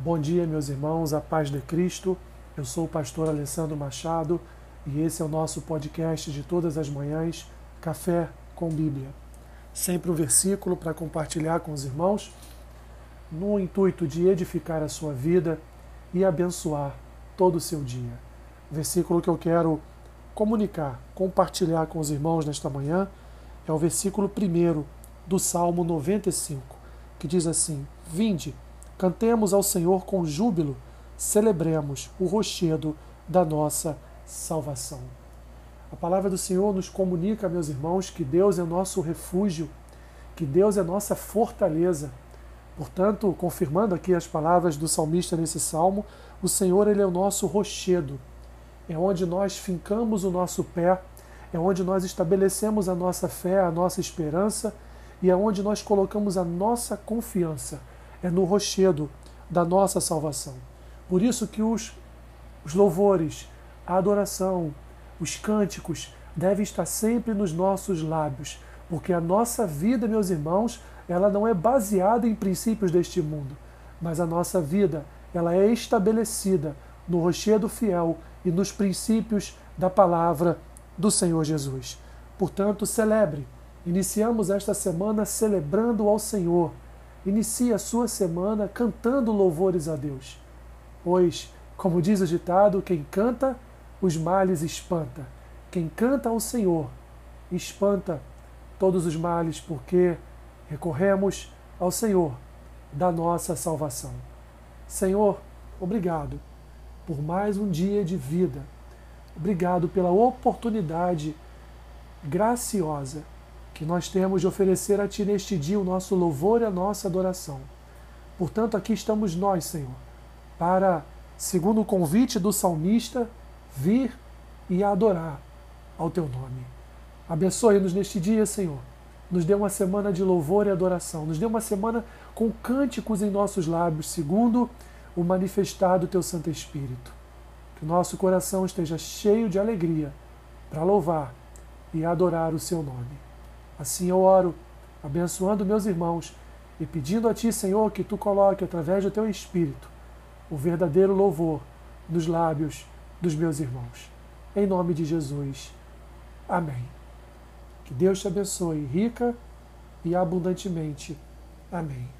Bom dia, meus irmãos, a paz de Cristo. Eu sou o pastor Alessandro Machado e esse é o nosso podcast de todas as manhãs, Café com Bíblia. Sempre um versículo para compartilhar com os irmãos, no intuito de edificar a sua vida e abençoar todo o seu dia. Versículo que eu quero comunicar, compartilhar com os irmãos nesta manhã é o versículo 1 do Salmo 95, que diz assim: Vinde Cantemos ao Senhor com júbilo, celebremos o rochedo da nossa salvação. A palavra do Senhor nos comunica, meus irmãos, que Deus é nosso refúgio, que Deus é nossa fortaleza. Portanto, confirmando aqui as palavras do salmista nesse salmo, o Senhor ele é o nosso rochedo. É onde nós fincamos o nosso pé, é onde nós estabelecemos a nossa fé, a nossa esperança e é onde nós colocamos a nossa confiança é no rochedo da nossa salvação. Por isso que os, os louvores, a adoração, os cânticos devem estar sempre nos nossos lábios, porque a nossa vida, meus irmãos, ela não é baseada em princípios deste mundo, mas a nossa vida, ela é estabelecida no rochedo fiel e nos princípios da palavra do Senhor Jesus. Portanto, celebre. Iniciamos esta semana celebrando ao Senhor inicie a sua semana cantando louvores a Deus. Pois, como diz o ditado, quem canta, os males espanta. Quem canta ao Senhor, espanta todos os males, porque recorremos ao Senhor da nossa salvação. Senhor, obrigado por mais um dia de vida. Obrigado pela oportunidade graciosa que nós temos de oferecer a Ti neste dia o nosso louvor e a nossa adoração. Portanto, aqui estamos nós, Senhor, para, segundo o convite do salmista, vir e adorar ao Teu nome. Abençoe-nos neste dia, Senhor. Nos dê uma semana de louvor e adoração. Nos dê uma semana com cânticos em nossos lábios, segundo o manifestado Teu Santo Espírito. Que o nosso coração esteja cheio de alegria para louvar e adorar o Seu nome. Assim eu oro, abençoando meus irmãos e pedindo a Ti, Senhor, que Tu coloque através do Teu Espírito o verdadeiro louvor nos lábios dos meus irmãos. Em nome de Jesus. Amém. Que Deus te abençoe rica e abundantemente. Amém.